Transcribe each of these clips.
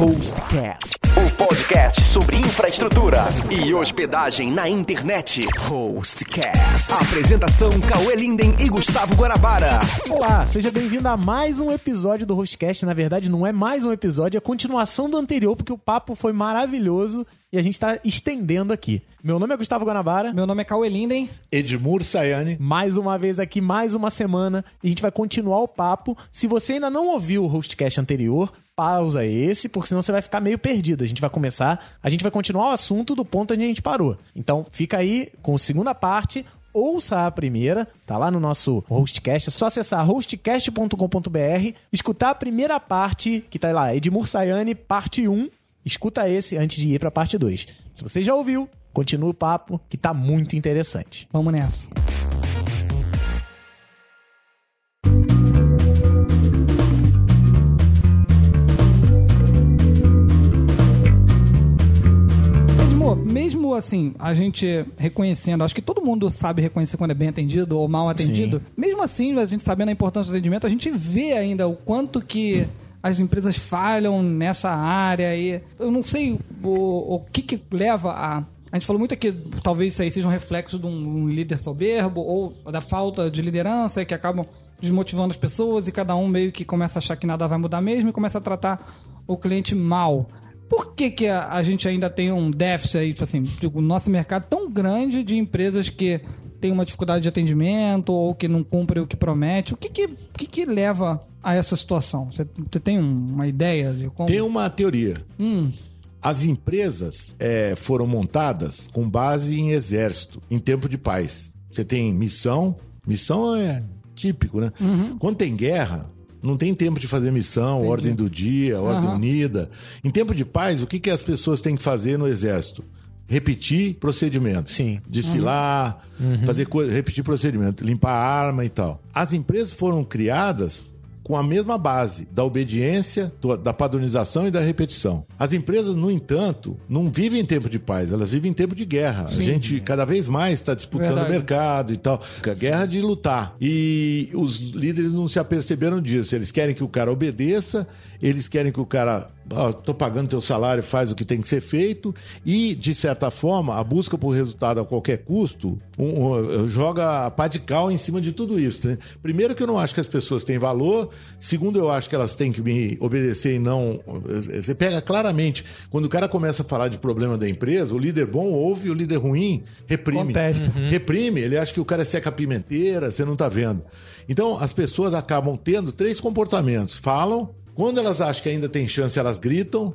Hostcast. O podcast sobre infraestrutura e hospedagem na internet. Hostcast. Apresentação Cauê Linden e Gustavo Guarabara. Olá, seja bem-vindo a mais um episódio do Hostcast. Na verdade, não é mais um episódio, é a continuação do anterior, porque o papo foi maravilhoso e a gente está estendendo aqui. Meu nome é Gustavo Guanabara. Meu nome é Cauê Linden. Edmur Sayane. Mais uma vez aqui, mais uma semana, e a gente vai continuar o papo. Se você ainda não ouviu o Hostcast anterior, pausa esse, porque senão você vai ficar meio perdido. A gente vai começar, a gente vai continuar o assunto do ponto onde a gente parou. Então, fica aí com a segunda parte, ouça a primeira, tá lá no nosso hostcast, é só acessar hostcast.com.br, escutar a primeira parte, que tá lá, Edmur Sayane, parte 1, escuta esse antes de ir pra parte 2. Se você já ouviu, continua o papo, que tá muito interessante. Vamos nessa. Mesmo assim, a gente reconhecendo, acho que todo mundo sabe reconhecer quando é bem atendido ou mal atendido. Sim. Mesmo assim, a gente sabendo a importância do atendimento, a gente vê ainda o quanto que as empresas falham nessa área e eu não sei o, o que que leva a a gente falou muito aqui, talvez isso aí seja um reflexo de um, um líder soberbo ou da falta de liderança que acabam desmotivando as pessoas e cada um meio que começa a achar que nada vai mudar mesmo e começa a tratar o cliente mal. Por que, que a, a gente ainda tem um déficit aí, tipo assim, digo, nosso mercado tão grande de empresas que tem uma dificuldade de atendimento ou que não cumprem o que promete? O que que, que, que leva a essa situação? Você, tem um- uma ideia de como? Tem uma teoria. Hum, As empresas é, foram montadas com base em exército, em tempo de paz. Você tem missão, missão é típico, né? Quando tem guerra, não tem tempo de fazer missão, ordem do dia, ordem Aham. unida. Em tempo de paz, o que, que as pessoas têm que fazer no exército? Repetir procedimento. Sim. Desfilar, fazer coisa, repetir procedimento, limpar a arma e tal. As empresas foram criadas com a mesma base da obediência, da padronização e da repetição. As empresas, no entanto, não vivem em tempo de paz, elas vivem em tempo de guerra. A gente cada vez mais está disputando Verdade. o mercado e tal. A guerra de lutar. E os líderes não se aperceberam disso. Eles querem que o cara obedeça, eles querem que o cara. Tô pagando teu salário, faz o que tem que ser feito. E, de certa forma, a busca por resultado a qualquer custo um- um- joga a pá de cal em cima de tudo isso. né? Primeiro, que eu não acho que as pessoas têm valor. Segundo, eu acho que elas têm que me obedecer e não. Você pega claramente, quando o cara começa a falar de problema da empresa, o líder bom ouve, o líder ruim reprime. Contesta. Reprime, ele acha que o cara é seca pimenteira, você não tá vendo. Então, as pessoas acabam tendo três comportamentos. Falam, quando elas acham que ainda tem chance, elas gritam,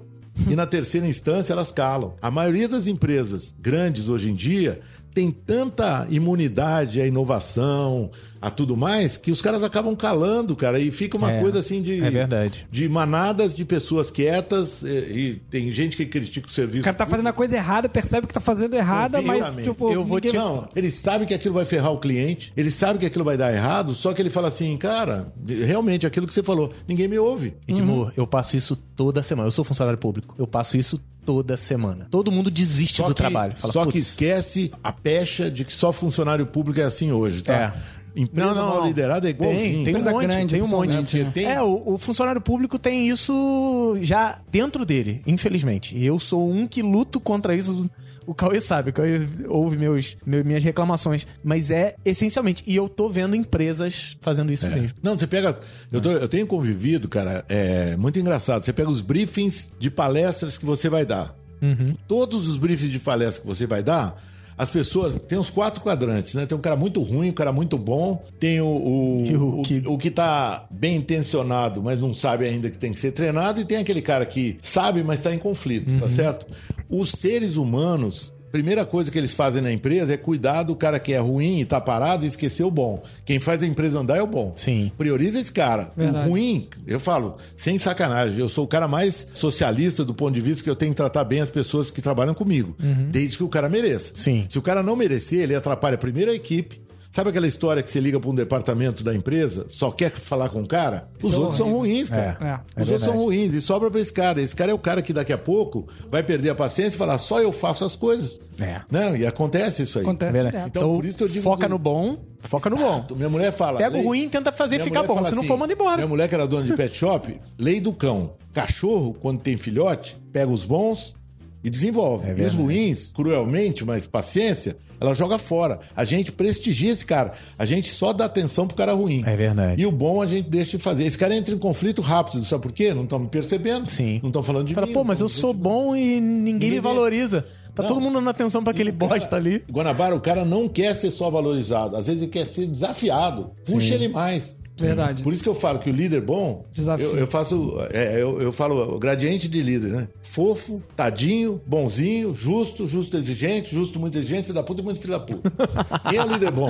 e na terceira instância elas calam. A maioria das empresas grandes hoje em dia tem tanta imunidade à inovação, a tudo mais, que os caras acabam calando, cara, e fica uma É, coisa assim de é verdade. de manadas de pessoas quietas e, e tem gente que critica o serviço. o cara tá fazendo a coisa errada, percebe que tá fazendo errada, mas tipo, Eu vou ninguém- te- Não, ele sabe que aquilo vai ferrar o cliente, ele sabe que aquilo vai dar errado, só que ele fala assim, cara, realmente aquilo que você falou, ninguém me ouve. Edmur, eu passo isso toda semana. Eu sou funcionário público. Eu passo isso toda semana. Todo mundo desiste Só do que, trabalho. Fala, só que "Putz, esquece a pecha de que só funcionário público é assim hoje, tá? É. Empresa Não, não, mal não. liderada é igualzinho. Tem, tem um monte, grande, tem um monte. principalmente, Tem- É, o, o funcionário público tem isso já dentro dele, infelizmente. E eu sou um que luto contra isso. O Cauê sabe, o Cauê ouve meus, meu- minhas reclamações. Mas é essencialmente. E eu tô vendo empresas fazendo isso mesmo. Não, você pega. Eu, tô- eu tenho convivido, cara, é muito engraçado. Você pega os briefings de palestras que você vai dar. Todos os briefings de palestra que você vai dar, as pessoas. Tem os quatro quadrantes, né? Tem um cara muito ruim, um cara muito bom, tem o, o, o o, que- o que tá bem intencionado, mas não sabe ainda que tem que ser treinado, e tem aquele cara que sabe, mas está em conflito, tá certo? Os seres humanos. Primeira coisa que eles fazem na empresa é cuidar do cara que é ruim e tá parado e esquecer o bom. Quem faz a empresa andar é o bom. Sim. Prioriza esse cara. Verdade. O ruim, eu falo, sem sacanagem, eu sou o cara mais socialista do ponto de vista que eu tenho que tratar bem as pessoas que trabalham comigo, desde que o cara mereça. Sim. Se o cara não merecer, ele atrapalha primeiro a equipe, Sabe aquela história que você liga para um departamento da empresa, só quer falar com o cara? Os é outros são ruins, cara. É, é Os outros verdade. são ruins e sobra para esse cara. Esse cara é o cara que daqui a pouco vai perder a paciência e falar, só eu faço as coisas. É. Não, e acontece isso aí. Acontece. Então, Então, por isso que eu digo foca que- no bom, foca no bom. Minha mulher fala. Pega o ruim e tenta fazer Minha ficar bom. Se não assim, for, manda embora. Minha mulher, que era dona de pet shop, lei do cão. Cachorro, quando tem filhote, pega os bons e desenvolve. É e os ruins, cruelmente, mas paciência, ela joga fora. A gente prestigia esse cara. A gente só dá atenção pro cara ruim. É verdade. E o bom a gente deixa de fazer. Esse cara entra em conflito rápido. Sabe por quê? Não estão me percebendo. Sim. Não estão falando de Fala, mim. pô, mas eu sou gente- bom e ninguém, Ninguém me valoriza. Tá Não. todo mundo dando atenção pra aquele cara- bosta ali. Guanabara, o cara não quer ser só valorizado. Às vezes ele quer ser desafiado. Puxa ele mais. Verdade. Por isso que eu falo que o líder bom, Desafio. eu, eu faço, é, eu, eu falo o gradiente de líder, né? Fofo, tadinho, bonzinho, justo, justo exigente, justo muito exigente, filho da puta e muito filho da puta. Quem é o líder bom?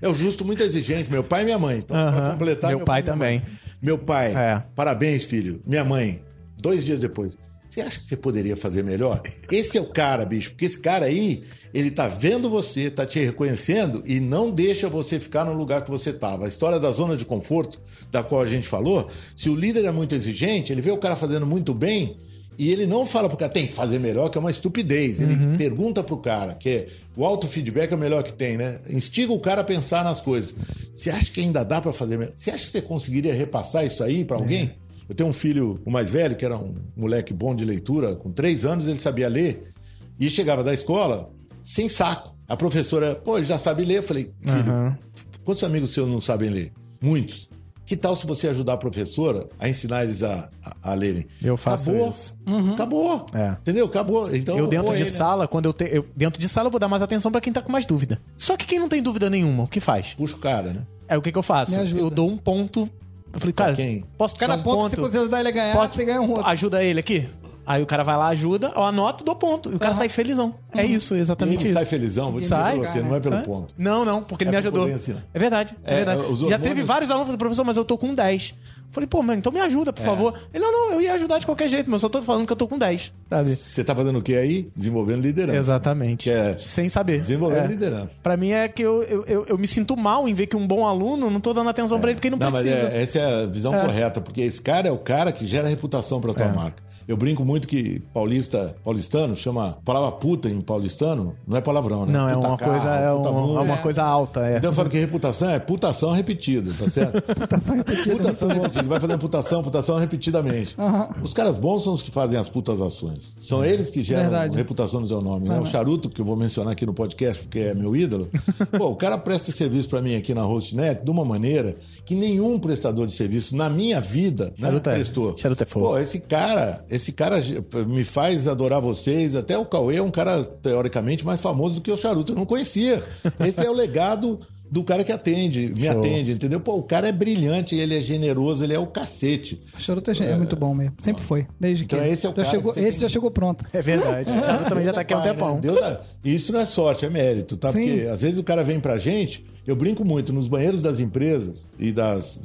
É o justo muito exigente, meu pai e minha mãe. Então, pra Aham. completar, Meu pai e minha também. mãe. Meu pai, É. parabéns, filho. Minha mãe, dois dias depois. Você acha que você poderia fazer melhor? Esse é o cara, bicho. Porque esse cara aí, ele tá vendo você, tá te reconhecendo e não deixa você ficar no lugar que você tava. A história da zona de conforto, da qual a gente falou, se o líder é muito exigente, ele vê o cara fazendo muito bem e ele não fala pro cara, tem que fazer melhor, que é uma estupidez. Ele Uhum. pergunta pro cara, que é, o auto-feedback é o melhor que tem, né? Instiga o cara a pensar nas coisas. Você acha que ainda dá pra fazer melhor? Você acha que você conseguiria repassar isso aí pra alguém? Eu tenho um filho, o mais velho, que era um moleque bom de leitura, com três anos ele sabia ler, e chegava da escola sem saco. A professora, pô, ele já sabe ler. Eu falei, filho, Aham. quantos amigos seus não sabem ler? Muitos. Que tal se você ajudar a professora a ensinar eles a, a, a lerem? Eu faço Acabou. isso. Acabou. É. Entendeu? Acabou. Então, Eu dentro de ele- sala, quando eu, te, eu dentro de sala eu vou dar mais atenção pra quem tá com mais dúvida. Só que quem não tem dúvida nenhuma, o que faz? Puxa o cara, né? É o que que eu faço? Eu dou um ponto. Eu falei, cara, quem? posso dar um ponto que você conseguir ajudar ele a ganhar, Posso- você ganha um outro. Ajuda ele aqui. Aí o cara vai lá, ajuda, eu anoto, dou ponto. E o cara sai felizão. É isso, E exatamente ele isso. sai felizão, vou dizer Sai, pra você, não é pelo Sai. ponto. Não, não, porque ele É me ajudou. ensinar. É verdade, é, É, verdade. os Já hormônios- teve vários alunos que falaram, professor, mas eu tô com 10. Falei, pô, mano, então me ajuda, É. por favor. Ele, não, não, eu ia ajudar de qualquer jeito, mas eu só tô falando que eu tô com 10, sabe? Você tá fazendo o que aí? Desenvolvendo liderança. Exatamente. Que é Sem saber. Desenvolvendo É. liderança. Pra mim é que eu, eu, eu, eu me sinto mal em ver que um bom aluno não tô dando atenção pra ele porque ele não, Não, mas precisa. é- essa é a visão É. correta, porque esse cara é o cara que gera reputação pra tua É. marca. Eu brinco muito que paulista, paulistano chama palavra puta em paulistano, não é palavrão, né? Não, é Puta uma carro, coisa, é, um- é uma coisa alta. É. Então eu falo que reputação é putação repetida, tá certo? Putação repetida. Putação repetida. Vai fazendo putação, putação repetidamente. Os caras bons são os que fazem as putas ações. São eles que geram Verdade. reputação no seu nome, né? O Charuto, que eu vou mencionar aqui no podcast porque é meu ídolo. Pô, o cara presta serviço pra mim aqui na Hostnet de uma maneira que nenhum prestador de serviço na minha vida né, Charuto é- prestou. Charuto é fogo. Pô, esse cara, esse cara me faz adorar vocês. Até o Cauê é um cara, teoricamente, mais famoso do que o Charuto. Eu não conhecia. Esse é o legado do cara que atende, me Show. atende, entendeu? Pô, o cara é brilhante, ele é generoso, ele é o cacete. O charuto é, é muito bom mesmo. Sempre foi. Desde Então que. esse é o já cara chegou, esse tem- já chegou pronto. É verdade. O Thiago também já tá aqui há um tempão. né? Deus dá- Isso não é sorte, é mérito, tá? Sim. Porque às vezes o cara vem pra gente, eu brinco muito, nos banheiros das empresas e das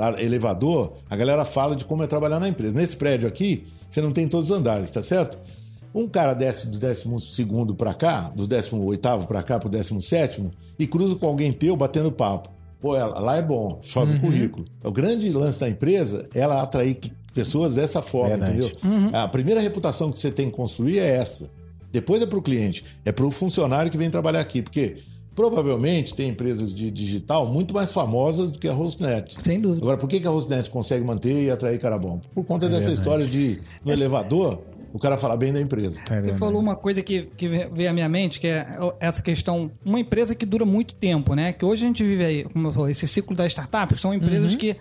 a- elevador, a galera fala de como é trabalhar na empresa. Nesse prédio aqui, você não tem todos os andares, tá certo? Um cara desce do 12 pra cá, do 18 pra cá pro 17 e cruza com alguém teu batendo papo. Pô, ela- lá é bom, chove Uhum. o currículo. O grande lance da empresa é ela atrair pessoas dessa forma, Verdade. entendeu? A primeira reputação que você tem que construir é essa. Depois é para o cliente, é para o funcionário que vem trabalhar aqui, porque provavelmente tem empresas de digital muito mais famosas do que a Hostnet. Sem dúvida. Agora, por que que a Hostnet consegue manter e atrair cara bom? Por conta dessa história de no elevador o cara falar bem da empresa. É Você verdade. falou uma coisa que, que veio à minha mente, que é essa questão. Uma empresa que dura muito tempo, né? Que hoje a gente vive aí, como eu falei, esse ciclo da startup, que são empresas Uhum. que.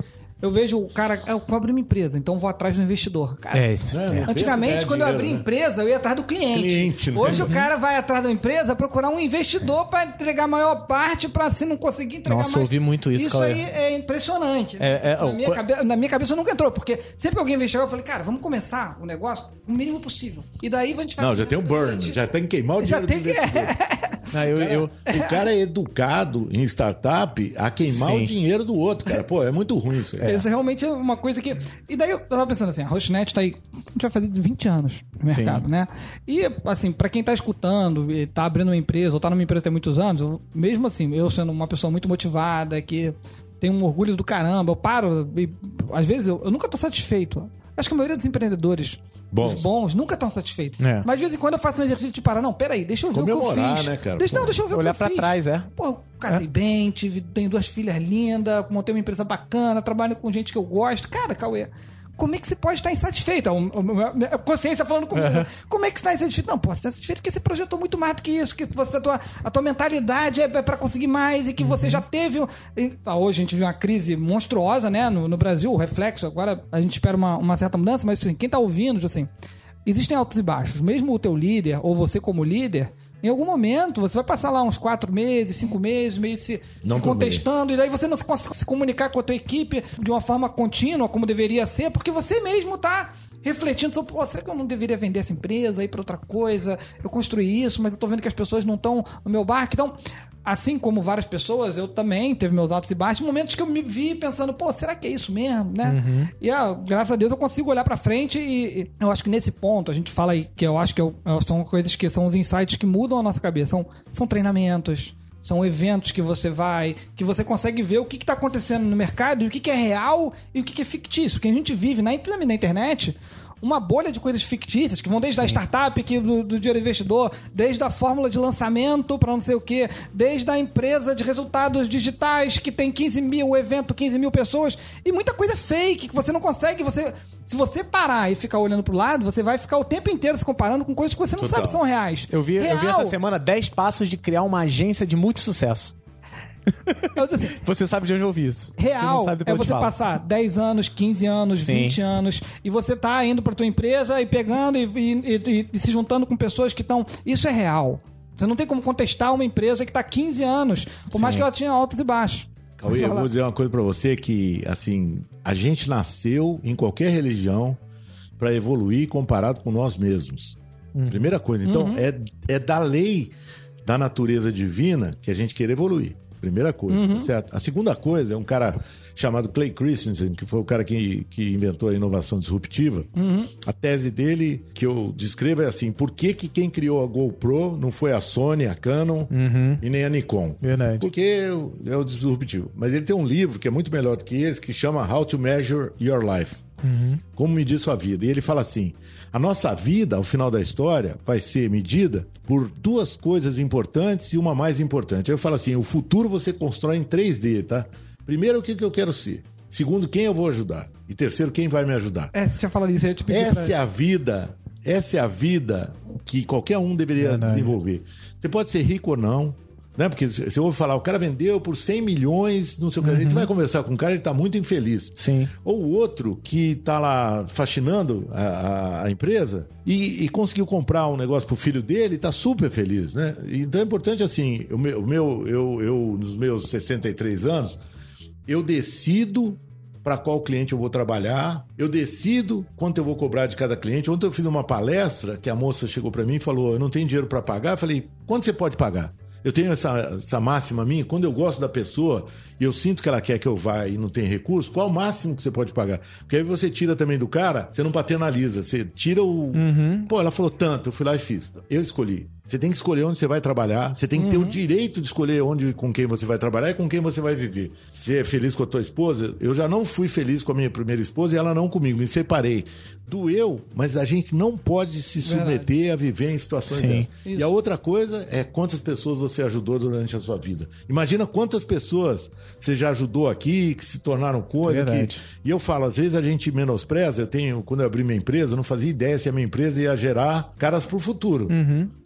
Eu vejo o cara, eu vou abrir uma empresa, então vou atrás do investidor. Cara, É, É, é. Antigamente, Pensa quando eu abri né? empresa, eu ia atrás do cliente. Cliente, né? Hoje o cara vai atrás da empresa procurar um investidor para entregar a maior parte, para se não conseguir entregar Nossa, mais. ouvi muito isso, Isso aí é impressionante. né? É, é, na, o- minha cabe- na minha cabeça nunca entrou, porque sempre que alguém investiu, eu falei, cara, vamos começar o negócio o mínimo possível. E daí a gente vai. Não, já tem o burn, já tem que queimar o Já dinheiro tem do que. Não, eu, eu, O cara é educado em startup a queimar Sim. o dinheiro do outro, cara. Pô, é muito ruim isso. aí. Isso realmente é uma coisa que. E daí eu tava pensando assim, a Rochnet tá aí. A gente vai fazer 20 anos no mercado, né? E, assim, pra quem tá escutando tá abrindo uma empresa, ou tá numa empresa tem muitos anos, eu- mesmo assim, eu sendo uma pessoa muito motivada, que tem um orgulho do caramba, eu paro. E, às vezes eu, eu nunca tô satisfeito. Acho que a maioria dos empreendedores. Bons. Os bons nunca estão satisfeitos. É. Mas de vez em quando eu faço um exercício de parar. Não, peraí, deixa eu ver o que eu Comemorar, fiz. né, cara? Deixa, não, Pô. deixa eu ver Olhar o que pra eu fiz. trás, é. Pô, casei bem, tive, tenho duas filhas lindas, montei uma empresa bacana, trabalho com gente que eu gosto. Cara, Cauê, como é que você pode estar insatisfeito? A consciência falando comigo. Como é que você está insatisfeito? Não, pô, você está insatisfeito porque você projetou muito mais do que isso, que você, a, tua, a tua mentalidade é para conseguir mais e que você já teve. ah, Hoje a gente viu uma crise monstruosa, né, no, no Brasil, o reflexo. Agora a gente espera uma, uma certa mudança, mas assim, quem tá ouvindo, assim, existem altos e baixos. Mesmo o teu líder, ou você como líder, em algum momento você vai passar lá uns quatro meses, cinco meses, meio se, Não se contestando, e daí você não consegue se comunicar com a tua equipe de uma forma contínua, como deveria ser, porque você mesmo tá refletindo sobre, pô, será que eu não deveria vender essa empresa, ir para outra coisa? Eu construí isso, mas eu tô vendo que as pessoas não estão no meu barco. Então, assim como várias pessoas, eu também teve meus altos e baixos, momentos que eu me vi pensando, pô, será que é isso mesmo, né? E ah, graças a Deus eu consigo olhar para frente e, e eu acho que nesse ponto a gente fala aí que eu acho que o- são coisas que são os insights que mudam a nossa cabeça, são, são treinamentos, são eventos que você vai, que você consegue ver o que está acontecendo no mercado e o que, que é real e o que, que é fictício. Porque a gente vive na, na internet uma bolha de coisas fictícias que vão desde a startup que, do, do dinheiro investidor, desde a fórmula de lançamento para não sei o que, desde a empresa de resultados digitais que tem 15 mil, o evento 15 mil pessoas e muita coisa fake que você não consegue. Você, se você parar e ficar olhando pro lado, você vai ficar o tempo inteiro se comparando com coisas que você não Total. sabe são reais. eu, vi, eu vi Real, essa semana 10 passos de criar uma agência de muito sucesso. assim, Você sabe de onde eu ouvi isso. Real é eu te você passar 10 anos, 15 anos, Sim. 20 anos e você tá indo pra tua empresa e pegando e, e- e- e se juntando com pessoas que estão. Isso é real. Você não tem como contestar uma empresa que tá 15 anos, por mais que ela tinha altos e baixos. Cauê, eu vou dizer uma coisa pra você que, assim, a gente nasceu em qualquer religião pra evoluir comparado com nós mesmos. Primeira coisa. Então, é, é da lei da natureza divina que a gente quer evoluir. Primeira coisa, tá certo? A segunda coisa é um cara chamado Clay Christensen, que foi o cara que, que inventou a inovação disruptiva. A tese dele, que eu descrevo, é assim: por que, que quem criou a GoPro não foi a Sony, a Canon e nem a Nikon? Verdade. Porque é o disruptivo. Mas ele tem um livro que é muito melhor do que esse, que chama How to Measure Your Life. Como medir sua vida. E ele fala assim: a nossa vida, ao final da história, vai ser medida por duas coisas importantes e uma mais importante. Aí eu falo assim: o futuro você constrói em 3D, tá? Primeiro, o que, que eu quero ser? Segundo, quem eu vou ajudar? E terceiro, quem vai me ajudar? É, você tinha falado isso, eu te pedir pra- Essa é a vida. Essa é a vida que qualquer um deveria Verdade. desenvolver. Você pode ser rico ou não. Né? Porque você ouve falar, o cara vendeu por 100 milhões, não sei o que. Aí Você vai conversar com o cara, ele está muito infeliz. Sim. Ou outro que está lá faxinando a, a- empresa e, e conseguiu comprar um negócio pro filho dele está super feliz, né? Então é importante assim, o meu, o meu eu, eu, nos meus 63 anos, eu decido para qual cliente eu vou trabalhar, eu decido quanto eu vou cobrar de cada cliente. Ontem eu fiz uma palestra que a moça chegou para mim e falou: Eu não tenho dinheiro para pagar. Eu falei: Quanto você pode pagar? Eu tenho essa, essa máxima minha, quando eu gosto da pessoa e eu sinto que ela quer que eu vá e não tem recurso, qual o máximo que você pode pagar? Porque aí você tira também do cara, você não paternaliza, você tira o. Pô, ela falou tanto, eu fui lá e fiz. Eu escolhi. Você tem que escolher onde você vai trabalhar, você tem que ter o direito de escolher onde com quem você vai trabalhar e com quem você vai viver. Você é feliz com a tua esposa? Eu já não fui feliz com a minha primeira esposa e ela não comigo, me separei. Doeu, mas a gente não pode se submeter a viver em situações Sim. dessas. E a outra coisa é quantas pessoas você ajudou durante a sua vida. Imagina quantas pessoas você já ajudou aqui, que se tornaram coisa. Verdade. Que... E eu falo, às vezes a gente menospreza. Eu tenho, quando eu abri minha empresa, eu não fazia ideia se a minha empresa ia gerar caras pro futuro.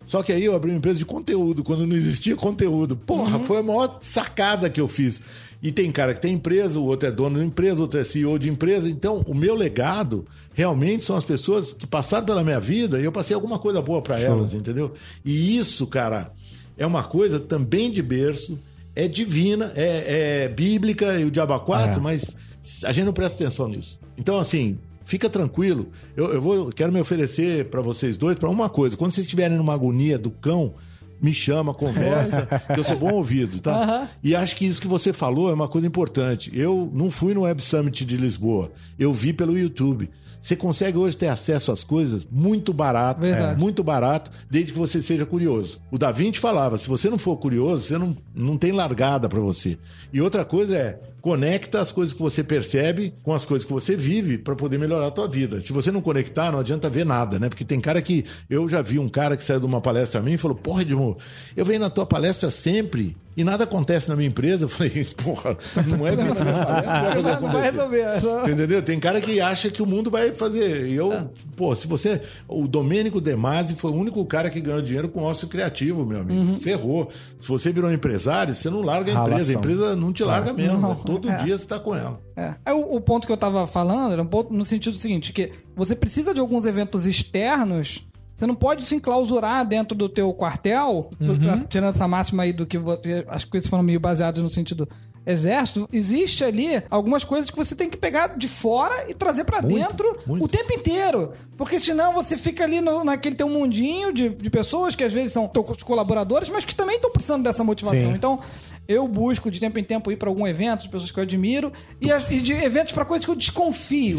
Só que aí eu abri uma empresa de conteúdo, quando não existia conteúdo. Porra, foi a maior sacada que eu fiz. E tem cara que tem empresa, o outro é dono de empresa, o outro é CEO de empresa. Então, o meu legado realmente são as pessoas que passaram pela minha vida e eu passei alguma coisa boa para elas, entendeu? E isso, cara, é uma coisa também de berço, é divina, é, é bíblica e o diabo a quatro, É. mas a gente não presta atenção nisso. Então, assim, fica tranquilo. Eu, eu vou, quero me oferecer para vocês dois para uma coisa. Quando vocês estiverem numa agonia do cão, me chama, conversa, que eu sou bom ouvido, tá? E acho que isso que você falou é uma coisa importante. Eu não fui no Web Summit de Lisboa, eu vi pelo YouTube. Você consegue hoje ter acesso às coisas muito barato, Verdade. muito barato, desde que você seja curioso. O Da Vinci falava, se você não for curioso, você não, não tem largada pra você. E outra coisa é, conecta as coisas que você percebe com as coisas que você vive pra poder melhorar a tua vida. Se você não conectar, não adianta ver nada, né? Porque tem cara que... Eu já vi um cara que saiu de uma palestra a mim e falou, porra, Edmo, eu venho na tua palestra sempre e nada acontece na minha empresa. Eu falei, porra, não é vir na minha palestra, não vai resolver. Entendeu? Tem cara que acha que o mundo vai fazer. E eu, pô, se você. O Domênico De Masi foi o único cara que ganhou dinheiro com ócio criativo, meu amigo. Uhum. Ferrou. Se você virou empresário, você não larga a empresa. Ralação. A empresa não te larga mesmo. Não, né? Todo é. dia você tá com ela. É. Aí o, o ponto que eu tava falando era um ponto no sentido seguinte, que você precisa de alguns eventos externos, você não pode se enclausurar dentro do teu quartel, pra- tirando essa máxima aí do que vo- as coisas foram meio baseadas no sentido exército, existe ali algumas coisas que você tem que pegar de fora e trazer pra Muito, dentro muito. o tempo inteiro. Porque senão você fica ali no- naquele teu mundinho de, de pessoas que às vezes são teus colaboradores, mas que também estão precisando dessa motivação. Sim. Então, eu busco de tempo em tempo ir pra algum evento de pessoas que eu admiro e, e de eventos pra coisas que eu desconfio.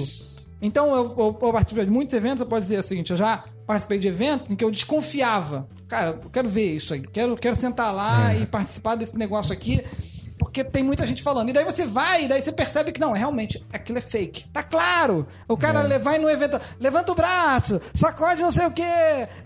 Então, eu, eu, eu participei de muitos eventos, eu posso dizer o seguinte, eu já participei de eventos em que eu desconfiava. Cara, eu quero ver isso aí, quero, quero sentar lá e participar desse negócio aqui, porque tem muita gente falando. E daí você vai, e daí você percebe que não, realmente, aquilo é fake. Tá claro! O cara le- vai no evento, levanta o braço, sacode não sei o quê,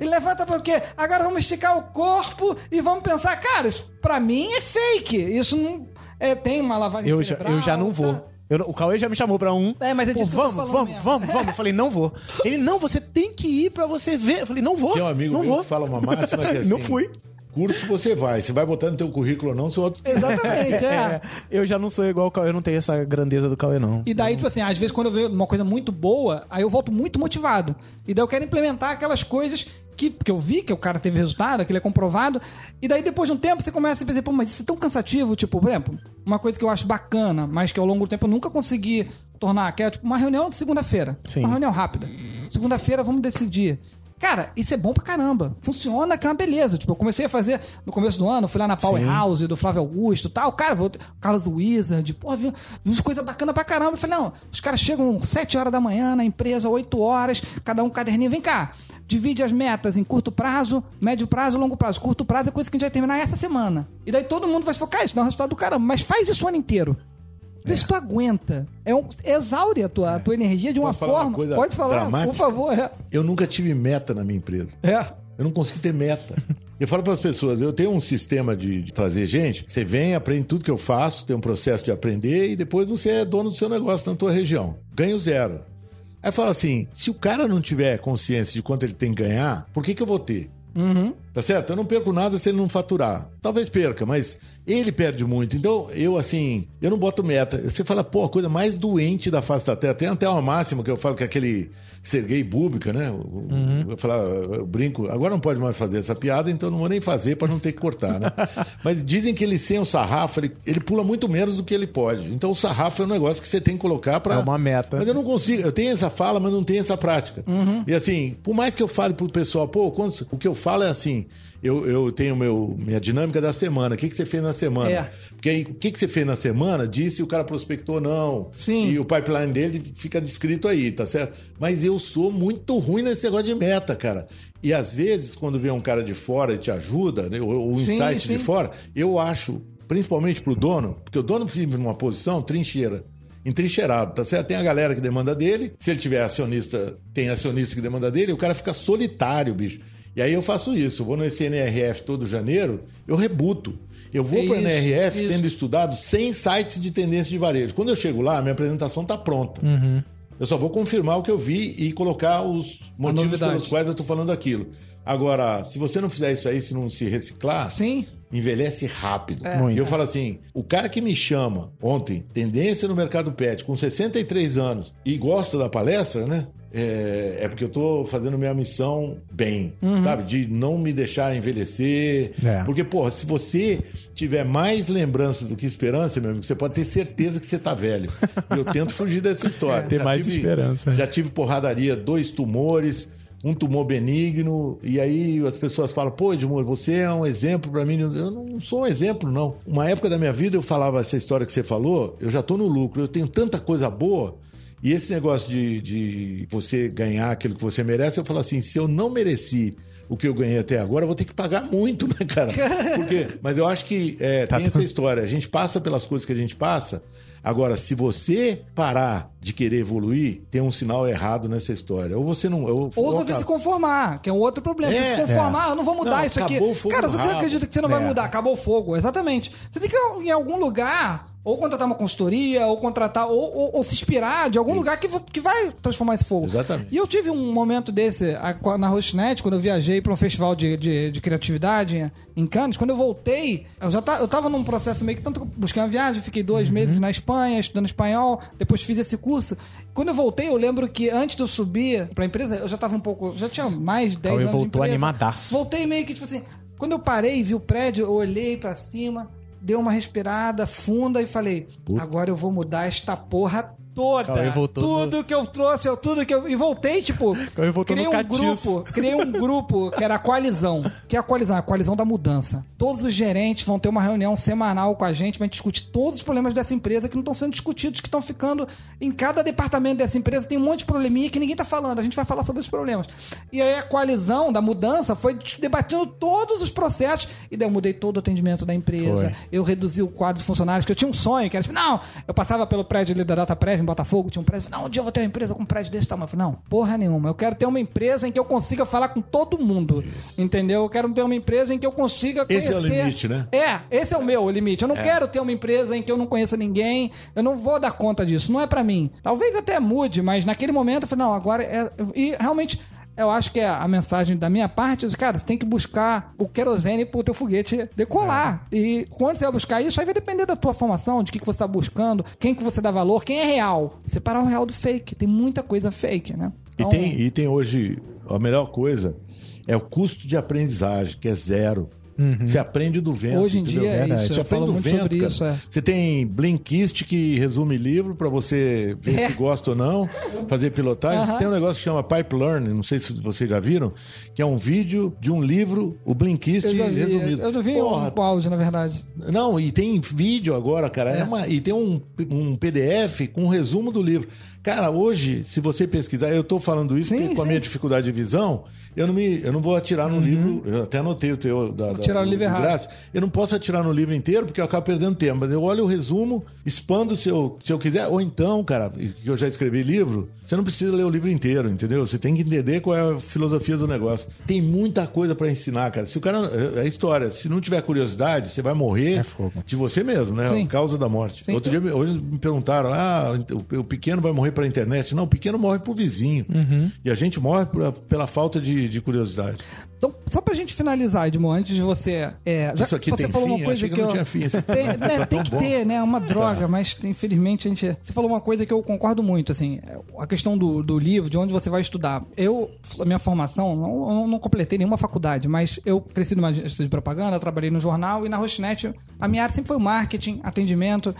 e levanta pra o quê? Agora vamos esticar o corpo e vamos pensar, cara, isso pra mim é fake. Isso não... É, tem uma lavagem Eu já, cerebral, eu já não vou. tá? Eu o Cauê já me chamou pra um. É, mas é disso vamos, vamos, mesmo. vamos, vamos. Eu falei, não vou. Ele, não, você tem que ir pra você ver. Eu falei, não vou. Tem um amigo não meu vou. que fala uma máxima que é assim. Não fui. Curso você vai. Se vai botar no teu currículo ou não, são outros. Exatamente, é. É, eu já não sou igual o Cauê, eu não tenho essa grandeza do Cauê, não. E daí, tipo assim, às vezes quando eu vejo uma coisa muito boa, aí eu volto muito motivado. E daí eu quero implementar aquelas coisas que, que eu vi, que o cara teve resultado, aquilo é comprovado. E daí depois de um tempo você começa a pensar, pô, mas isso é tão cansativo. Tipo, por exemplo, uma coisa que eu acho bacana, mas que ao longo do tempo eu nunca consegui tornar, que é tipo uma reunião de segunda-feira. Uma reunião rápida. Segunda-feira vamos decidir. Cara, isso é bom pra caramba. Funciona, que é uma beleza. Tipo, eu comecei a fazer no começo do ano, fui lá na Powerhouse do Flávio Augusto e tal. Cara, vou, Carlos Wizard, pô, vi, vi umas coisas bacanas pra caramba. Eu falei, não, os caras chegam 7 horas da manhã na empresa, 8 horas, cada um caderninho. Vem cá, divide as metas em curto prazo, médio prazo, longo prazo. Curto prazo é coisa que a gente vai terminar essa semana. E daí todo mundo vai se focar, isso dá um resultado do caramba. Mas faz isso o ano inteiro. Vê se tu aguenta. É um, exaure a tua, a tua energia de uma Posso falar uma forma. coisa Pode falar, dramática? por favor. É. Eu nunca tive meta na minha empresa. é. Eu não consigo ter meta. Eu falo para as pessoas, eu tenho um sistema de, de trazer gente. Você vem, aprende tudo que eu faço, tem um processo de aprender e depois você é dono do seu negócio na tua região. Ganho zero. Aí fala assim: se o cara não tiver consciência de quanto ele tem que ganhar, por que, que eu vou ter? Tá certo? Eu não perco nada se ele não faturar. Talvez perca, mas ele perde muito. Então, eu, assim, eu não boto meta. Você fala, pô, a coisa mais doente da face da Terra. Tem até uma máxima que eu falo que é aquele Sergei Búbica, né? O- Eu, falar, eu brinco. Agora não pode mais fazer essa piada, então não vou nem fazer para não ter que cortar, né? mas dizem que ele sem o sarrafo, ele, ele pula muito menos do que ele pode. Então, o sarrafo é um negócio que você tem que colocar para É uma meta. Mas eu não consigo. Eu tenho essa fala, mas não tenho essa prática. E assim, por mais que eu fale pro pessoal, pô, quando- o que eu falo é assim. Eu, eu tenho meu, minha dinâmica da semana. O que, que você fez na semana? É. Porque aí, o que, que você fez na semana diz se o cara prospectou ou não. Sim. E o pipeline dele fica descrito aí, tá certo? Mas eu sou muito ruim nesse negócio de meta, cara. E às vezes, quando vem um cara de fora e te ajuda, né, o, o Sim, insight sim. de fora, eu acho, principalmente pro dono, porque o dono vive numa posição trincheira entrincheirado, tá certo? Tem a galera que demanda dele, se ele tiver acionista, tem acionista que demanda dele, o cara fica solitário, bicho. E aí eu faço isso, eu vou no NRF todo janeiro, eu rebuto. Eu vou É pro isso, NRF isso. tendo estudado 100 sites de tendência de varejo. Quando eu chego lá, minha apresentação tá pronta. Eu só vou confirmar o que eu vi e colocar os motivos pelos quais eu tô falando aquilo. Agora, se você não fizer isso aí, se não se reciclar, Sim. envelhece rápido. Muito. E eu falo assim: o cara que me chama ontem, tendência no mercado pet, com 63 anos, e gosta da palestra, né? É, é porque eu tô fazendo minha missão bem, sabe? De não me deixar envelhecer. É. Porque, porra, se você tiver mais lembrança do que esperança, meu amigo, você pode ter certeza que você tá velho. E eu tento fugir dessa história. Ter mais esperança. Já tive porradaria, dois tumores, um tumor benigno, e aí as pessoas falam, pô, Edmundo, você é um exemplo para mim. Eu não sou um exemplo, não. Uma época da minha vida eu falava essa história que você falou, eu já tô no lucro, eu tenho tanta coisa boa. E esse negócio de, de você ganhar aquilo que você merece, eu falo assim, se eu não mereci o que eu ganhei até agora, eu vou ter que pagar muito, né, cara? Porque, mas eu acho que é, tem essa história. A gente passa pelas coisas que a gente passa. Agora, se você parar de querer evoluir, tem um sinal errado nessa história. Ou você não. Ou, Ou você se conformar, que é um outro problema. É, você se conformar, eu não vou mudar Não, isso aqui. acabou o fogo Cara, se você rabo. acredita que você não vai É. mudar, acabou o fogo. Exatamente. Você tem que ir em algum lugar. Ou contratar uma consultoria, ou contratar, ou, ou- ou se inspirar de algum lugar que, que vai transformar esse fogo. Exatamente. E eu tive um momento desse a- na Rosnet, quando eu viajei para um festival de, de, de criatividade em Cannes. Quando eu voltei, eu já tá, eu tava num processo meio que tanto que eu busquei uma viagem, fiquei dois Uhum. meses na Espanha estudando espanhol, depois fiz esse curso. Quando eu voltei, eu lembro que antes de eu subir pra empresa, eu já tava um pouco. Já tinha mais de 10 Cauê anos. de voltou empresa. animadaço. Voltei meio que, tipo assim, quando eu parei e vi o prédio, eu olhei pra cima, dei uma respirada funda e falei: agora eu vou mudar esta porra toda. Cauê voltou tudo que eu trouxe, eu, tudo que eu. E voltei, tipo. Cauê voltou criei no um catiço. grupo. Criei um grupo que era a coalizão. Que é a coalizão, a coalizão da mudança. Todos os gerentes vão ter uma reunião semanal com a gente pra gente discutir todos os problemas dessa empresa que não estão sendo discutidos, que estão ficando. Em cada departamento dessa empresa tem um monte de probleminha que ninguém tá falando. A gente vai falar sobre esses problemas. E aí a coalizão da mudança foi debatendo todos os processos. E daí eu mudei todo o atendimento da empresa. Foi. Eu reduzi o quadro de funcionários, que eu tinha um sonho, que era tipo, não, eu passava pelo prédio ali da Data Prévia em Botafogo, tinha um prédio, não, um dia eu vou ter uma empresa com um prédio desse tamanho. Eu falei, não, porra nenhuma. Eu quero ter uma empresa em que eu consiga falar com todo mundo. Entendeu? Eu quero ter uma empresa em que eu consiga Esse conhecer. é o limite, né? É, esse é o meu limite. Eu não quero ter uma empresa em que eu não conheça ninguém. Eu não vou dar conta disso. Não é pra mim. Talvez até mude, mas naquele momento eu falei, não, agora é. E realmente. Eu acho que é a mensagem da minha parte, cara, você tem que buscar o querosene pro teu foguete decolar. E quando você vai buscar isso, aí vai depender da tua formação, de que, que você tá buscando, quem que você dá valor, quem é real. Separar o real do fake. Tem muita coisa fake, né? E Então, tem, e tem hoje, a melhor coisa é o custo de aprendizagem, que é zero. Você aprende do vento. Hoje em entendeu? dia é Você isso, eu aprende do vento, isso, é. Você tem Blinkist que resume livro pra você ver É. se gosta ou não, fazer pilotagem. Aham. Tem um negócio que chama Pipe Learn, não sei se vocês já viram, que é um vídeo de um livro, o Blinkist eu vi, resumido. eu já vi Porra, um áudio, na verdade. não, e tem vídeo agora, cara. É. uma- e tem um, um PDF com um resumo do livro. Cara, hoje, se você pesquisar, eu tô falando isso Sim, porque com a sim. Uhum. minha dificuldade de visão, eu não, me, eu não vou atirar no livro. Eu até anotei o teu da, da, tirar o do- livro do errado. grátis. Eu não posso atirar no livro inteiro porque eu acabo perdendo tempo. Mas eu olho o resumo, expando se eu, se eu quiser. Ou então, cara, que eu já escrevi livro, você não precisa ler o livro inteiro, entendeu? Você tem que entender qual é a filosofia do negócio. Tem muita coisa pra ensinar, cara. Se o cara. É a história. Se não tiver curiosidade, você vai morrer É de você mesmo, né? Sim. A causa da morte. Sim. Outro dia, me- hoje me perguntaram: ah, o, pequeno vai morrer pela internet. Não, o pequeno morre pro vizinho. Uhum. E a gente morre por- pela falta de, de curiosidade. Então, só pra gente finalizar, Edmond, antes de você. É, já Isso aqui você tem falou fim? uma coisa Achei que, que não eu. tinha fim. Tem, né, tá tem tão que bom. ter, né? É uma droga, mas infelizmente a gente. Você falou uma coisa que eu concordo muito, assim. A questão do, do livro, de onde você vai estudar. Eu, a minha formação, não, eu não completei nenhuma faculdade, mas eu cresci numa agência de propaganda, trabalhei no jornal e na Rochinet. A minha área sempre foi o marketing, atendimento.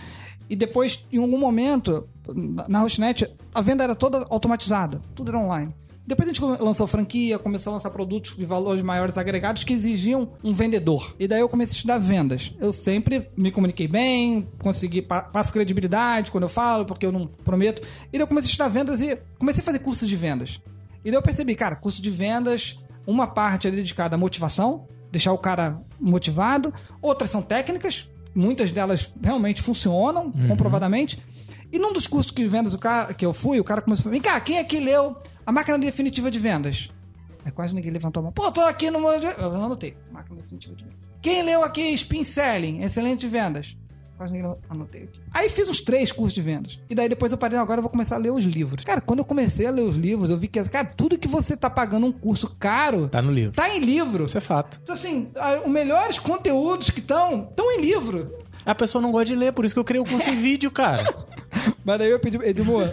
E depois, em algum momento, na- na Rochinet, a venda era toda automatizada, tudo era online. Depois a gente lançou franquia, começou a lançar produtos de valores maiores agregados que exigiam um vendedor. E daí eu comecei a estudar vendas. Eu sempre me comuniquei bem, consegui, pa- passo credibilidade quando eu falo, porque eu não prometo. E daí eu comecei a estudar vendas e comecei a fazer cursos de vendas. E daí eu percebi, cara, curso de vendas, uma parte é dedicada à motivação, deixar o cara motivado, outras são técnicas, muitas delas realmente funcionam, comprovadamente. E num dos cursos de vendas do cara, que eu fui, o cara começou a falar: vem cá, quem aqui leu a máquina definitiva de vendas? Aí quase ninguém levantou a mão. Pô, tô aqui no. Eu anotei. Máquina definitiva de vendas. Quem leu aqui Spin Selling, excelente de vendas? Quase ninguém. Anotei aqui. Aí fiz uns três cursos de vendas. E daí depois eu parei, agora eu vou começar a ler os livros. Cara, quando eu comecei a ler os livros, eu vi que, cara, tudo que você tá pagando um curso caro. Tá no livro. Tá em livro. Isso é fato. Então, assim, os melhores conteúdos que estão, estão em livro. A pessoa não gosta de ler, por isso que eu criei o curso em vídeo, cara. Mas daí eu pedi, Edmur,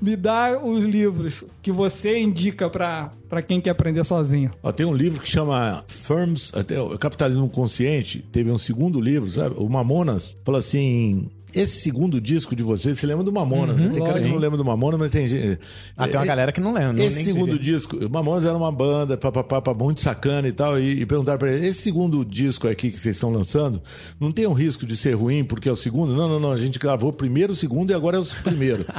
me dá os livros que você indica pra, pra quem quer aprender sozinho. Ó, tem um livro que chama Firms, até o Capitalismo Consciente, teve um segundo livro, sabe? O Mamonas falou assim: esse segundo disco de vocês, você lembra do Mamonas? né? tem cara que não lembra do Mamonas, mas tem gente. Ah, tem uma É, galera que não lembra. não- esse segundo disco, o Mamonas era uma banda, papapá, muito sacana e tal, e, e perguntaram pra ele, esse segundo disco aqui que vocês estão lançando, não tem um risco de ser ruim porque é o segundo? Não, não, não, a gente gravou primeiro o segundo e agora é o primeiro.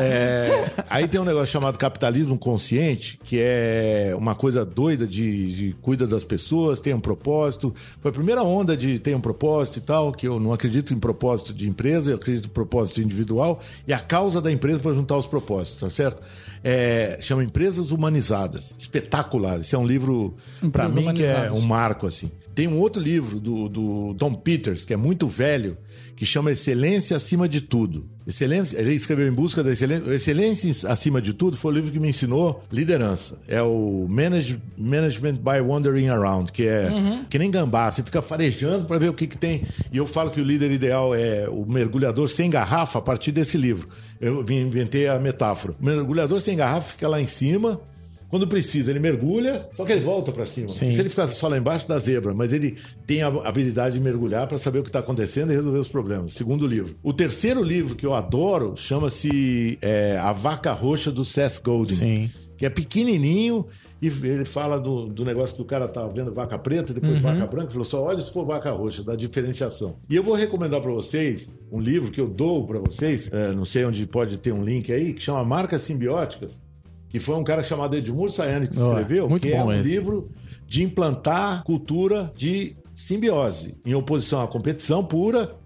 É, aí tem um negócio chamado capitalismo consciente, que é uma coisa doida de, de cuida das pessoas, tem um propósito. Foi a primeira onda de tem um propósito e tal, que eu não acredito em propósito de empresa, eu acredito em propósito individual e a causa da empresa para juntar os propósitos, tá certo? É, chama Empresas Humanizadas. Espetacular. Esse é um livro, para mim, que é um marco, assim. Tem um outro livro do, do Tom Peters, que é muito velho, que chama Excelência Acima de Tudo. Excelência, ele escreveu Em Busca da Excelência. Excelência Acima de Tudo foi o livro que me ensinou liderança. É o Manage, Management by Wandering Around, que é que nem gambá. Você fica farejando para ver o que, que tem. E eu falo que o líder ideal é o mergulhador sem garrafa a partir desse livro. Eu inventei a metáfora. O mergulhador sem garrafa fica lá em cima. Quando precisa, ele mergulha, só que ele volta para cima. Se ele ficar só lá embaixo, dá zebra. Mas ele tem a habilidade de mergulhar para saber o que está acontecendo e resolver os problemas. Segundo livro. O terceiro livro que eu adoro chama-se é, A Vaca Roxa do Seth Godin. Sim. Que é pequenininho e ele fala do, do negócio que o cara tá vendo vaca preta, depois vaca branca. Falou só, olha se for vaca roxa, da diferenciação. E eu vou recomendar para vocês um livro que eu dou para vocês, é, não sei onde pode ter um link aí, que chama Marcas Simbióticas que foi um cara chamado Edmur Sayane que escreveu, muito que é um esse. livro de implantar cultura de simbiose, em oposição à competição pura,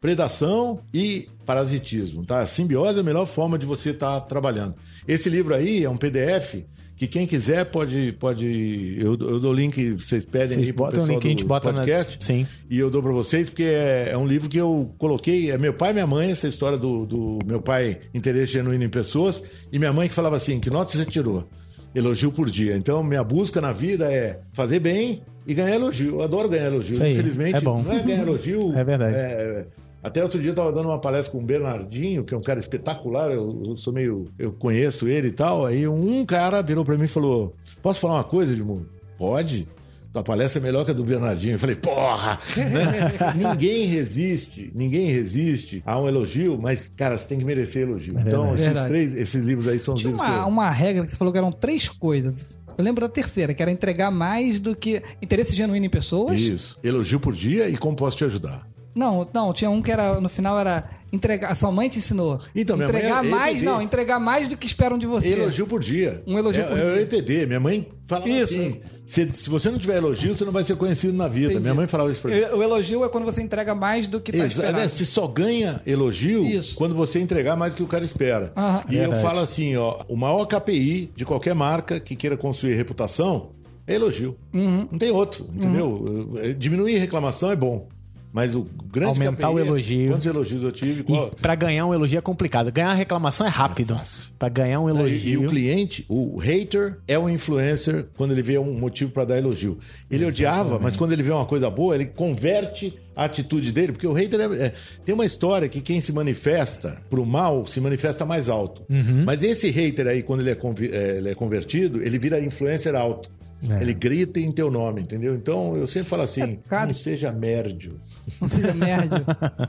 predação e parasitismo, tá? A simbiose é a melhor forma de você estar trabalhando. Esse livro aí é um PDF que quem quiser pode pode eu, eu dou o link, vocês pedem Vocês aí pro pessoal link, a gente do bota na- podcast. Sim. E eu dou pra vocês porque é, é um livro que eu coloquei. É meu pai e minha mãe, essa história do, do meu pai, interesse genuíno em pessoas, e minha mãe que falava assim: que nota você tirou? Elogio por dia. Então, minha busca na vida é fazer bem e ganhar elogio. Eu adoro ganhar elogio. Isso Infelizmente, é bom. não é ganhar elogio. É verdade. é, até outro dia eu estava dando uma palestra com o Bernardinho, que é um cara espetacular, eu, eu sou meio. Eu conheço ele e tal. Aí um cara virou para mim e falou: Posso falar uma coisa, Edmundo? Pode. Tua palestra é melhor que a do Bernardinho. Eu falei, porra! né? ninguém resiste, ninguém resiste a um elogio, mas, cara, você tem que merecer elogio. então, esses Verdade. três, esses livros aí são os Tinha livros que uma, eu... uma regra que você falou que eram três coisas. Eu lembro da terceira, que era entregar mais do que interesse genuíno em pessoas. Isso. Elogio por dia e como posso te ajudar. Não, não, tinha um que era no final era entregar. Sua mãe te ensinou. Então, minha entregar mãe é mais, EPD. não, entregar mais do que esperam de você. Elogio por dia. Um elogio é, por é dia. o EPD. Minha mãe falava Isso. assim: se, se você não tiver elogio, você não vai ser conhecido na vida. Entendi. Minha mãe falava isso pra mim. O elogio é quando você entrega mais do que tá Exa- esperado. né, Você só ganha elogio Isso. quando você entregar mais do que o cara espera. Aham. E eu falo assim, ó, o maior KPI de qualquer marca que queira construir reputação é elogio. Uhum. Não tem outro, entendeu? Eh, Diminuir reclamação é bom. Mas o grande Aumentar KPI o elogio. Quantos elogios eu tive? E Qual... pra ganhar um elogio é complicado. Ganhar uma reclamação é rápido. É. Pra ganhar um E, e elogio. o cliente, o hater, é o influencer quando ele vê um motivo para dar elogio. Ele odiava, mas quando ele vê uma coisa boa, ele converte a atitude dele, porque o hater é- é- tem uma história que quem se manifesta pro mal se manifesta mais alto. Uhum. Mas esse hater aí, quando ele é, é, ele é convertido, ele vira influencer alto. É. Ele grita em teu nome, entendeu? Então eu sempre falo assim: É, cara- não seja mérdio. Não seja merda.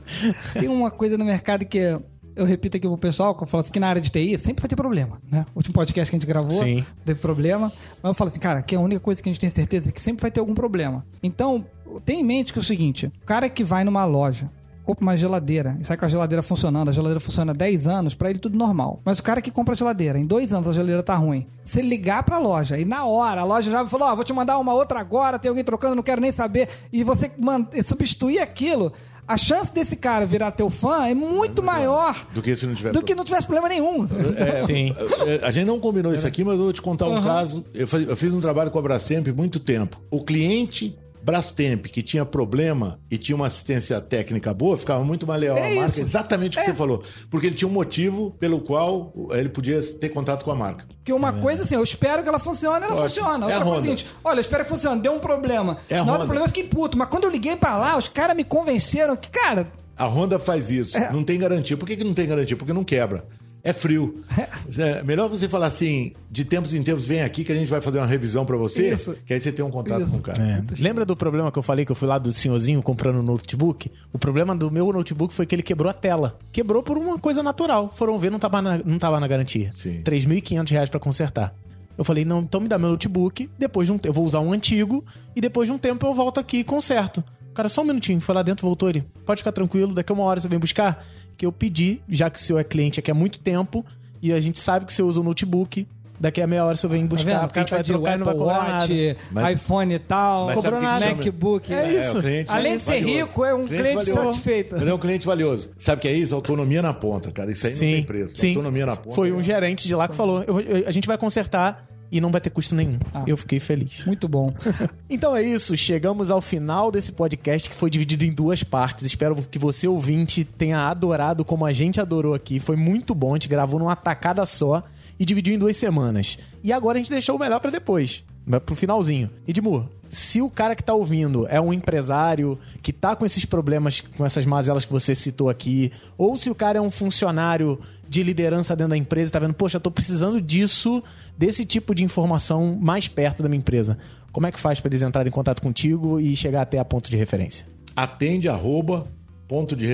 Tem uma coisa no mercado que eu repito aqui pro pessoal, que eu falo assim, que na área de TI sempre vai ter problema, né? O último podcast que a gente gravou, Sim. teve problema. Mas eu falo assim, cara, que a única coisa que a gente tem certeza é que sempre vai ter algum problema. Então, tenha em mente que é o seguinte, o cara que vai numa loja, compra uma geladeira e sai com a geladeira funcionando, a geladeira funciona há 10 anos, pra ele tudo normal. Mas o cara que compra a geladeira, em dois anos a geladeira tá ruim, se ligar pra loja e na hora a loja já falou, ó, vou te mandar uma outra agora, tem alguém trocando, não quero nem saber, e você substituir aquilo, a chance desse cara virar teu fã é muito maior Do que se não tiver. do que não tivesse problema nenhum. É, Sim. é, A gente não combinou isso aqui, mas eu vou te contar um caso. Eu fiz um trabalho com a Brastemp muito tempo. O cliente Brastemp, que tinha problema e tinha uma assistência técnica boa, ficava muito mais leal É à marca. isso. Exatamente o que você falou. Porque ele tinha um motivo pelo qual ele podia ter contato com a marca. Porque uma coisa assim, eu espero que ela funcione, ela Lógico. funciona. É Outra coisa é o Honda. seguinte, olha, eu espero que funcione, deu um problema. É Na hora do problema eu fiquei puto, mas quando eu liguei pra lá, os caras me convenceram que, cara, A Honda faz isso. É. Não tem garantia. Por que, que não tem garantia? Porque não quebra. É frio. É melhor você falar assim, de tempos em tempos, vem aqui que a gente vai fazer uma revisão pra você, Isso. que aí você tem um contato Isso. com o cara. É. Lembra do problema que eu falei que eu fui lá do senhorzinho comprando um notebook? O problema do meu notebook foi que ele quebrou a tela. Quebrou por uma coisa natural. Foram ver, não tava na, não tava na garantia. Sim. 3.500 reais pra consertar. Eu falei, não, então me dá meu notebook, depois de um, eu vou usar um antigo, e depois de um tempo eu volto aqui e conserto. Cara, só um minutinho, foi lá dentro, voltou ele. Pode ficar tranquilo, daqui a uma hora você vem buscar. Que eu pedi, já que o seu é cliente aqui há muito tempo, e a gente sabe que você usa o notebook, daqui a meia hora você vem Tá buscar, vendo? porque a gente vai de trocar e não vai Apple cobrar nada. Watch, Mas- iPhone e tal, Mas cobrou o nada. MacBook. É isso. o cliente Além de ser valioso. rico, é um cliente satisfeito. Mas é um cliente valioso. Sabe o que é isso? Autonomia na ponta, cara. Isso aí não tem preço. sim. Autonomia na ponta. Foi é- um gerente de lá que falou: eu eu- a gente vai consertar e não vai ter custo nenhum. Ah. Eu fiquei feliz. Muito bom. Então é isso, chegamos ao final desse podcast que foi dividido em duas partes. Espero que você, ouvinte, tenha adorado como a gente adorou aqui. Foi muito bom, a gente gravou numa tacada só e dividiu em duas semanas. E agora a gente deixou o melhor pra depois, pro finalzinho. Edmur, se o cara que tá ouvindo é um empresário que tá com esses problemas, com essas mazelas que você citou aqui, ou se o cara é um funcionário de liderança dentro da empresa e tá vendo, poxa, tô precisando disso, desse tipo de informação mais perto da minha empresa. Como é que faz pra eles entrarem em contato contigo e chegar até a ponto de referência? atende arroba ponto de.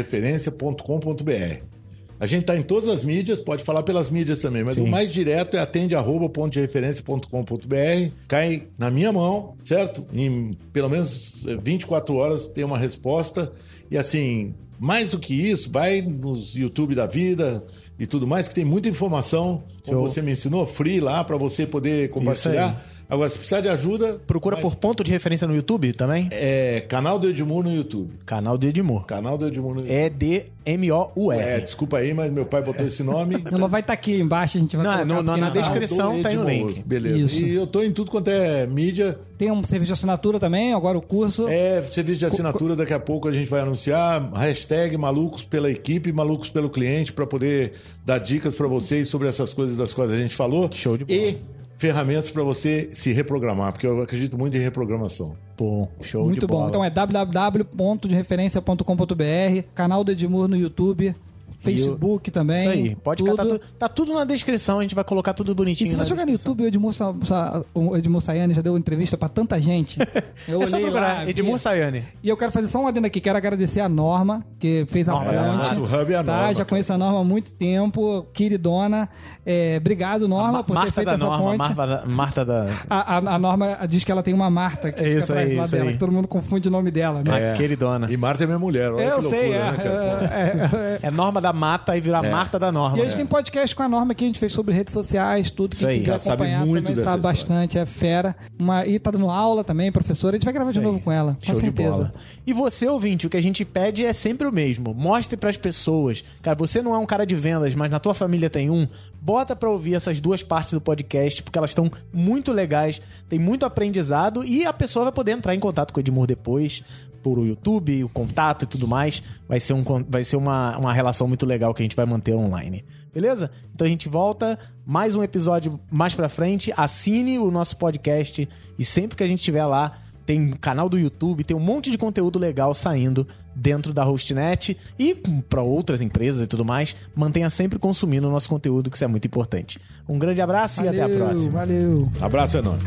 A gente está em todas as mídias, pode falar pelas mídias também, mas Sim. o mais direto é atende arroba ponto de referência.com.br. Cai na minha mão, certo? Em pelo menos eh, 24 horas tem uma resposta. E assim, mais do que isso, vai nos YouTube da vida e tudo mais, que tem muita informação, como Show. você me ensinou, free lá para você poder compartilhar. Agora, se precisar de ajuda, Procura mas- por ponto de referência no YouTube também? é canal do Edmur no YouTube. Canal do Edmur. Canal do Edmur no YouTube. É D-M-O-U-R. É, desculpa aí, mas meu pai botou esse nome. Não, mas vai estar aqui embaixo, a gente vai Não, colocar no- no- aqui na na descrição. tá aí o link. Beleza. Isso. E eu tô em tudo quanto é mídia. Tem um serviço de assinatura também, agora o curso. É, serviço de assinatura, daqui a pouco a gente vai anunciar. Hashtag malucos pela equipe, malucos pelo cliente, para poder dar dicas para vocês sobre essas coisas das quais a gente falou. Show de bola. E ferramentas para você se reprogramar, porque eu acredito muito em reprogramação. Bom, show Muito de bom. bola. Então é www.dereferencia.com.br, canal do Edmur no YouTube, Facebook também. Isso aí. Pode tudo. catar tudo. Tá tudo na descrição, a gente vai colocar tudo E bonitinho. se na você jogar no. YouTube, o Edmur, Sa- Sa- o Edmur Sayane já deu entrevista pra tanta gente. Eu É só procurar. lá, Edmur. E eu quero fazer só um adendo aqui. Quero agradecer a Norma, que fez a Norma, ponte. é, nosso hub é a tá? Norma, Já cara. conheço a Norma há muito tempo. Queridona. É, obrigado, Norma, Ma- por ter Marta feito da essa Norma, ponte. Marta da, Marta da... A, a- a Norma diz que ela tem uma Marta que É fica isso atrás aí, do lado isso dela, aí. que todo mundo confunde o nome dela, né? a queridona. E Marta é minha mulher, olha Eu que loucura, sei, é, né, cara? é, é, É Norma da Mata e virar Marta da Norma. E a gente tem podcast com a Norma que a gente fez sobre redes sociais, tudo. Isso Quem aí. quiser Ela sabe acompanhar muito também sabe história. bastante, é fera. Uma, e tá dando aula também, professora. A gente vai gravar de Isso novo aí. com ela, com Show de certeza. bola. E você, ouvinte, o que a gente pede é sempre o mesmo. Mostre pras pessoas. Cara, você não é um cara de vendas, mas na tua família tem um. Bota pra ouvir essas duas partes do podcast, porque elas estão muito legais, tem muito aprendizado e a pessoa vai poder entrar em contato com o Edmur depois, por o YouTube, o contato e tudo mais. Vai ser, um, vai ser uma, uma relação muito legal que a gente vai manter online. Beleza? Então a gente volta, mais um episódio mais pra frente. Assine o nosso podcast e sempre que a gente estiver lá, tem canal do YouTube, tem um monte de conteúdo legal saindo dentro da Hostnet e para outras empresas e tudo mais. Mantenha sempre consumindo o nosso conteúdo, que isso é muito importante. Um grande abraço e até a Valeu, próxima. Valeu. Abraço enorme.